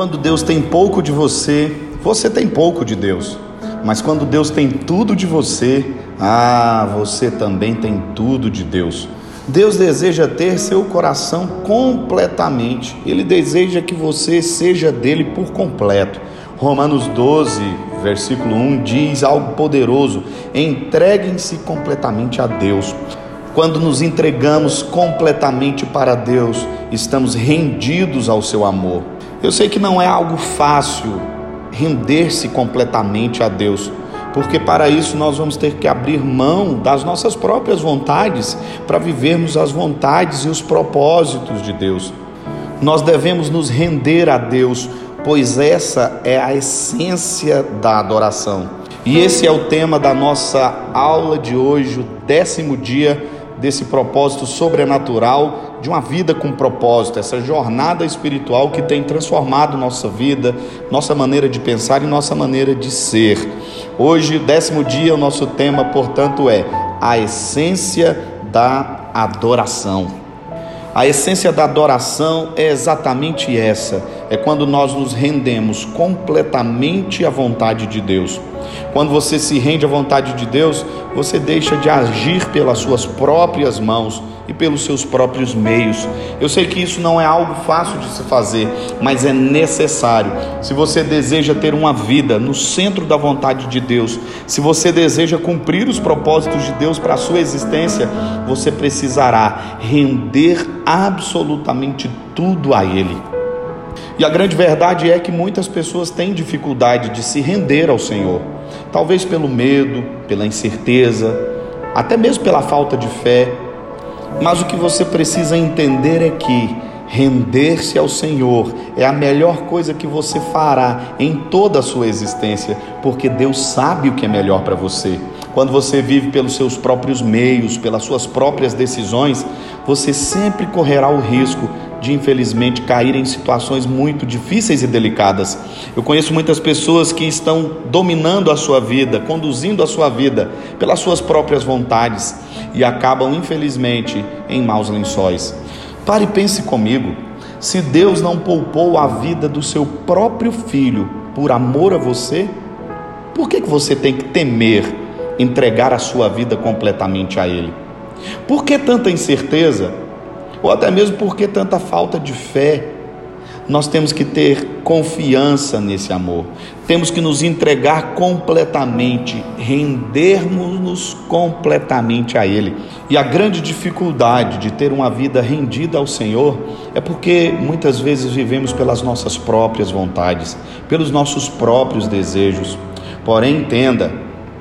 Quando Deus tem pouco de você, você tem pouco de Deus. Mas quando Deus tem tudo de você, ah, você também tem tudo de Deus. Deus deseja ter seu coração completamente. Ele deseja que você seja dele por completo. Romanos 12, versículo 1 diz algo poderoso: entreguem-se completamente a Deus. Quando nos entregamos completamente para Deus, estamos rendidos ao seu amor. Eu sei que não é algo fácil render-se completamente a Deus, porque para isso nós vamos ter que abrir mão das nossas próprias vontades para vivermos as vontades e os propósitos de Deus. Nós devemos nos render a Deus, pois essa é a essência da adoração. E esse é o tema da nossa aula de hoje, o décimo dia desse propósito sobrenatural de uma vida com propósito, essa jornada espiritual que tem transformado nossa vida, nossa maneira de pensar e nossa maneira de ser. Hoje, décimo dia, o nosso tema, portanto, é a essência da adoração. A essência da adoração é exatamente essa: é quando nós nos rendemos completamente à vontade de Deus. Quando você se rende à vontade de Deus, você deixa de agir pelas suas próprias mãos e pelos seus próprios meios. Eu sei que isso não é algo fácil de se fazer, mas é necessário. Se você deseja ter uma vida no centro da vontade de Deus, se você deseja cumprir os propósitos de Deus para a sua existência, você precisará render absolutamente tudo a Ele. E a grande verdade é que muitas pessoas têm dificuldade de se render ao Senhor, talvez pelo medo, pela incerteza, até mesmo pela falta de fé. Mas o que você precisa entender é que render-se ao Senhor é a melhor coisa que você fará em toda a sua existência, porque Deus sabe o que é melhor para você. Quando você vive pelos seus próprios meios, pelas suas próprias decisões, você sempre correrá o risco de infelizmente cair em situações muito difíceis e delicadas. Eu conheço muitas pessoas que estão dominando a sua vida, conduzindo a sua vida pelas suas próprias vontades e acabam infelizmente em maus lençóis. Pare e pense comigo. Se Deus não poupou a vida do seu próprio filho por amor a você, por que, que você tem que temer entregar a sua vida completamente a Ele? Por que tanta incerteza? Ou até mesmo porque tanta falta de fé. Nós temos que ter confiança nesse amor, temos que nos entregar completamente, rendermos-nos completamente a Ele. E a grande dificuldade de ter uma vida rendida ao Senhor é porque muitas vezes vivemos pelas nossas próprias vontades, pelos nossos próprios desejos. Porém, entenda,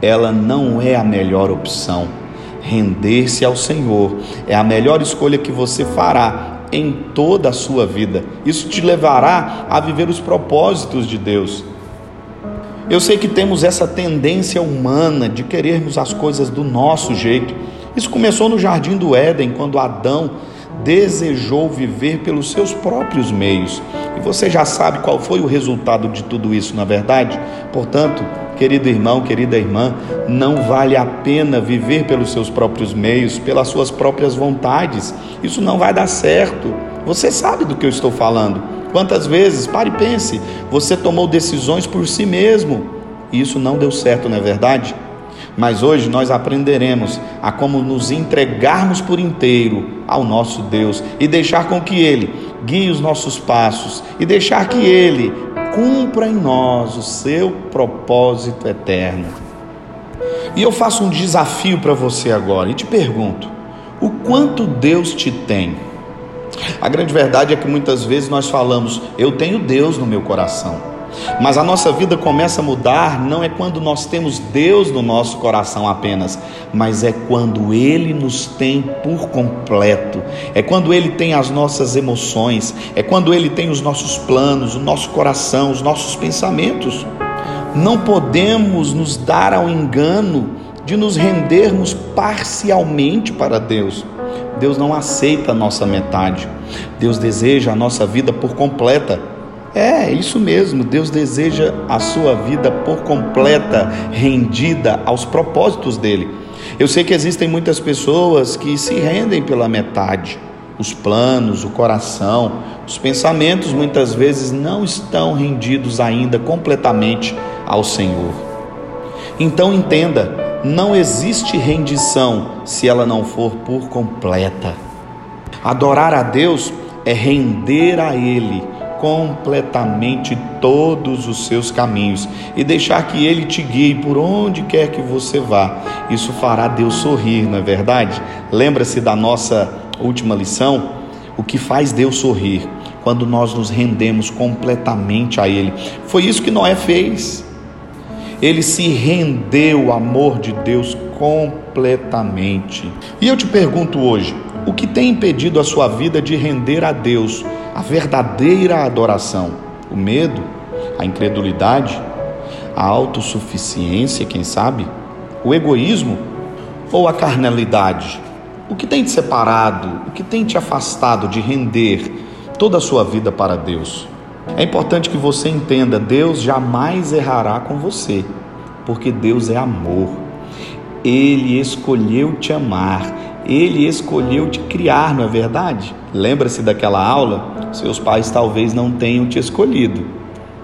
ela não é a melhor opção Render-se ao Senhor é a melhor escolha que você fará em toda a sua vida. Isso te levará a viver os propósitos de Deus. Eu sei que temos essa tendência humana de querermos as coisas do nosso jeito. Isso começou no jardim do Éden, quando Adão desejou viver pelos seus próprios meios. E você já sabe qual foi o resultado de tudo isso, na verdade? Portanto, querido irmão, querida irmã, não vale a pena viver pelos seus próprios meios, pelas suas próprias vontades. Isso não vai dar certo. Você sabe do que eu estou falando. Quantas vezes, pare e pense, você tomou decisões por si mesmo e isso não deu certo, não é verdade? Mas hoje nós aprenderemos a como nos entregarmos por inteiro ao nosso Deus e deixar com que Ele guie os nossos passos e deixar que Ele cumpra em nós o seu propósito eterno. E eu faço um desafio para você agora e te pergunto: o quanto Deus te tem? A grande verdade é que muitas vezes nós falamos, eu tenho Deus no meu coração. Mas a nossa vida começa a mudar não é quando nós temos Deus no nosso coração apenas, mas é quando Ele nos tem por completo, é quando Ele tem as nossas emoções, é quando Ele tem os nossos planos, o nosso coração, os nossos pensamentos. Não podemos nos dar ao engano de nos rendermos parcialmente para Deus. Deus não aceita a nossa metade. Deus deseja a nossa vida por completa. É, isso mesmo. Deus deseja a sua vida por completa, rendida aos propósitos dele. Eu sei que existem muitas pessoas que se rendem pela metade. os planos, o coração, os pensamentos muitas vezes não estão rendidos ainda completamente ao Senhor. Então entenda, não existe rendição se ela não for por completa. Adorar a Deus é render a Ele completamente todos os seus caminhos e deixar que Ele te guie por onde quer que você vá. Isso fará Deus sorrir, não é verdade? Lembra-se da nossa última lição? O que faz Deus sorrir quando nós nos rendemos completamente a Ele. Foi isso que Noé fez. Ele se rendeu ao amor de Deus completamente. E eu te pergunto hoje: o que tem impedido a sua vida de render a Deus a verdadeira adoração? O medo, a incredulidade, a autossuficiência, quem sabe? O egoísmo ou a carnalidade? O que tem te separado, o que tem te afastado de render toda a sua vida para Deus? É importante que você entenda: Deus jamais errará com você, porque Deus é amor. Ele escolheu te amar, ele escolheu te criar, não é verdade? Lembra-se daquela aula? Seus pais talvez não tenham te escolhido.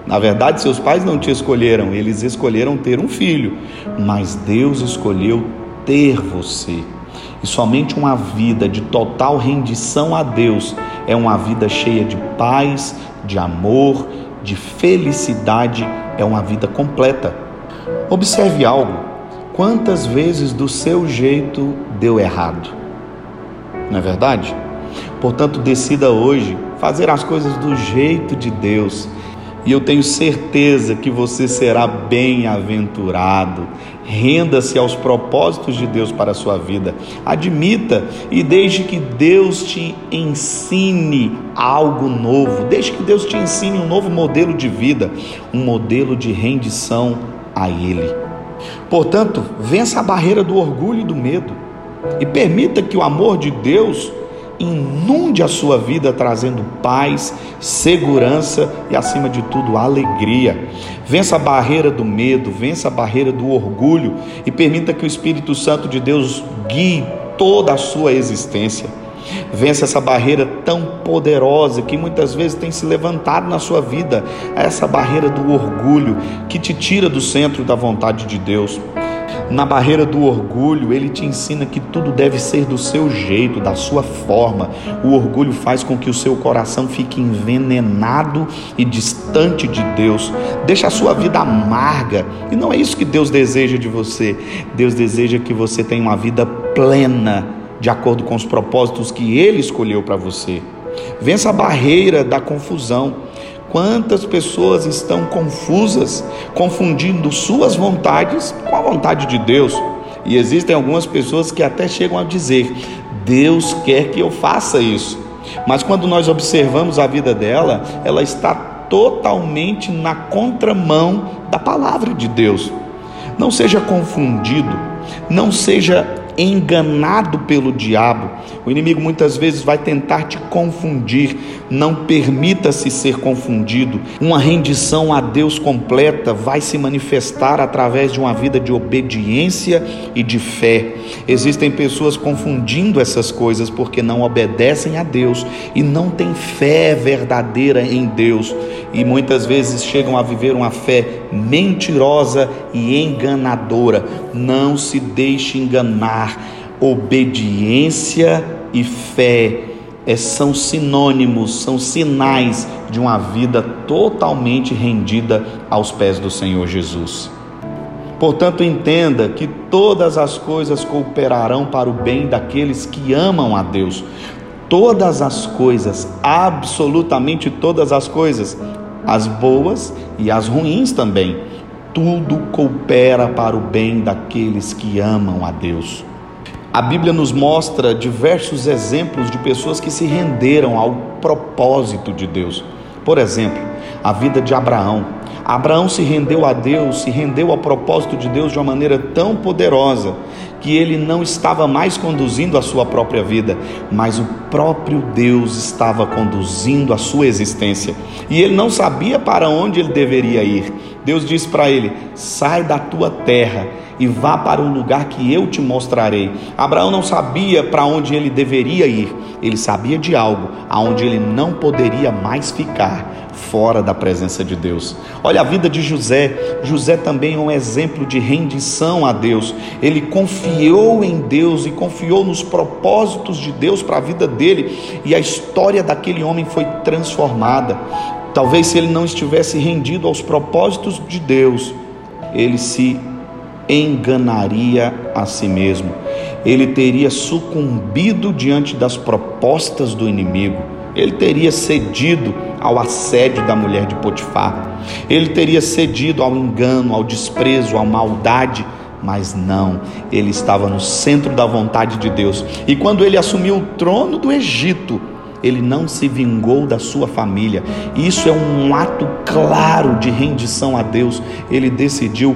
Na verdade, seus pais não te escolheram, eles escolheram ter um filho, mas Deus escolheu ter você. E somente uma vida de total rendição a Deus é uma vida cheia de paz, de amor, de felicidade, é uma vida completa. Observe algo: quantas vezes do seu jeito deu errado? Não é verdade? Portanto, decida hoje fazer as coisas do jeito de Deus e eu tenho certeza que você será bem-aventurado. Renda-se aos propósitos de Deus para a sua vida. Admita e deixe que Deus te ensine algo novo. Deixe que Deus te ensine um novo modelo de vida, um modelo de rendição a Ele. Portanto, vença a barreira do orgulho e do medo e permita que o amor de Deus inunde a sua vida trazendo paz, segurança e, acima de tudo, alegria. Vença a barreira do medo, vença a barreira do orgulho e permita que o Espírito Santo de Deus guie toda a sua existência. Vença essa barreira tão poderosa que muitas vezes tem se levantado na sua vida, essa barreira do orgulho que te tira do centro da vontade de Deus. Na barreira do orgulho, ele te ensina que tudo deve ser do seu jeito, da sua forma. O orgulho faz com que o seu coração fique envenenado e distante de Deus. Deixa a sua vida amarga. E não é isso que Deus deseja de você. Deus deseja que você tenha uma vida plena, de acordo com os propósitos que ele escolheu para você. Vença a barreira da confusão. Quantas pessoas estão confusas, confundindo suas vontades com a vontade de Deus? E existem algumas pessoas que até chegam a dizer: Deus quer que eu faça isso. Mas quando nós observamos a vida dela, ela está totalmente na contramão da palavra de Deus. Não seja confundido, não seja enganado pelo diabo. O inimigo muitas vezes vai tentar te confundir. Não permita-se ser confundido. Uma rendição a Deus completa vai se manifestar através de uma vida de obediência e de fé. Existem pessoas confundindo essas coisas porque não obedecem a Deus e não têm fé verdadeira em Deus. E muitas vezes chegam a viver uma fé mentirosa e enganadora. Não se deixe enganar obediência e fé é, são sinônimos, são sinais de uma vida totalmente rendida aos pés do Senhor Jesus. Portanto, entenda que todas as coisas cooperarão para o bem daqueles que amam a Deus. Todas as coisas, absolutamente todas as coisas, as boas e as ruins também, tudo coopera para o bem daqueles que amam a Deus. A Bíblia nos mostra diversos exemplos de pessoas que se renderam ao propósito de Deus. Por exemplo, a vida de Abraão. Abraão se rendeu a Deus, se rendeu ao propósito de Deus de uma maneira tão poderosa que ele não estava mais conduzindo a sua própria vida, mas o próprio Deus estava conduzindo a sua existência. E ele não sabia para onde ele deveria ir, Deus disse para ele: sai da tua terra e vá para o lugar que eu te mostrarei. Abraão não sabia para onde ele deveria ir, ele sabia de algo aonde ele não poderia mais ficar fora da presença de Deus. Olha a vida de José. José também é um exemplo de rendição a Deus. Ele confiou em Deus e confiou nos propósitos de Deus para a vida dele, e a história daquele homem foi transformada. Talvez se ele não estivesse rendido aos propósitos de Deus, ele se enganaria a si mesmo. Ele teria sucumbido diante das propostas do inimigo. Ele teria cedido ao assédio da mulher de Potifar. Ele teria cedido ao engano, ao desprezo, à maldade, mas não, ele estava no centro da vontade de Deus. E quando ele assumiu o trono do Egito, ele não se vingou da sua família. Isso é um ato claro de rendição a Deus. Ele decidiu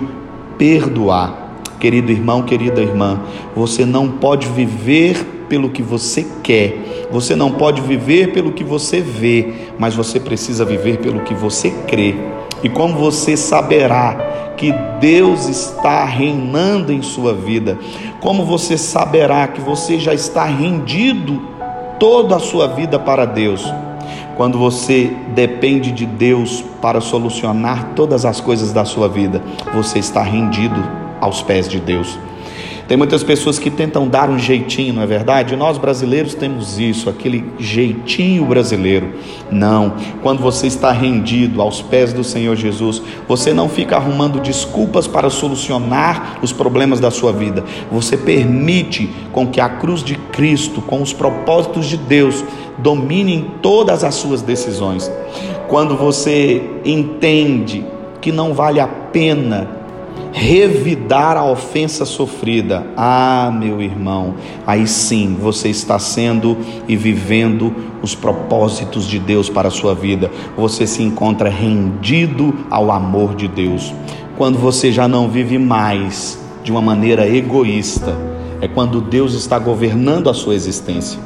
perdoar. Querido irmão, querida irmã, você não pode viver pelo que você quer, você não pode viver pelo que você vê, mas você precisa viver pelo que você crê. E como você saberá que Deus está reinando em sua vida? Como você saberá que você já está rendido toda a sua vida para Deus? quando você depende de Deus para solucionar todas as coisas da sua vida, você está rendido aos pés de Deus. Tem muitas pessoas que tentam dar um jeitinho, não é verdade? Nós brasileiros temos isso, aquele jeitinho brasileiro. Não, quando você está rendido aos pés do Senhor Jesus, você não fica arrumando desculpas para solucionar os problemas da sua vida. Você permite com que a cruz de Cristo, com os propósitos de Deus, dominem todas as suas decisões. Quando você entende que não vale a pena revidar a ofensa sofrida. Ah, meu irmão, aí sim você está sendo e vivendo os propósitos de Deus para a sua vida. Você se encontra rendido ao amor de Deus. Quando você já não vive mais de uma maneira egoísta, é quando Deus está governando a sua existência.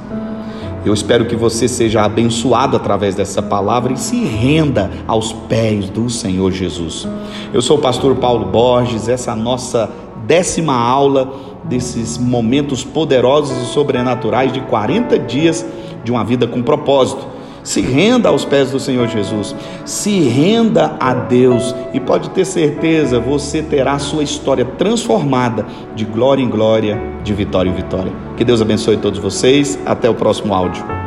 Eu espero que você seja abençoado através dessa palavra e se renda aos pés do Senhor Jesus. Eu sou o pastor Paulo Borges, essa é nossa décima aula desses momentos poderosos e sobrenaturais de 40 dias de uma vida com propósito. Se renda aos pés do Senhor Jesus, se renda a Deus e pode ter certeza, você terá sua história transformada de glória em glória, de vitória em vitória. Que Deus abençoe todos vocês. Até o próximo áudio.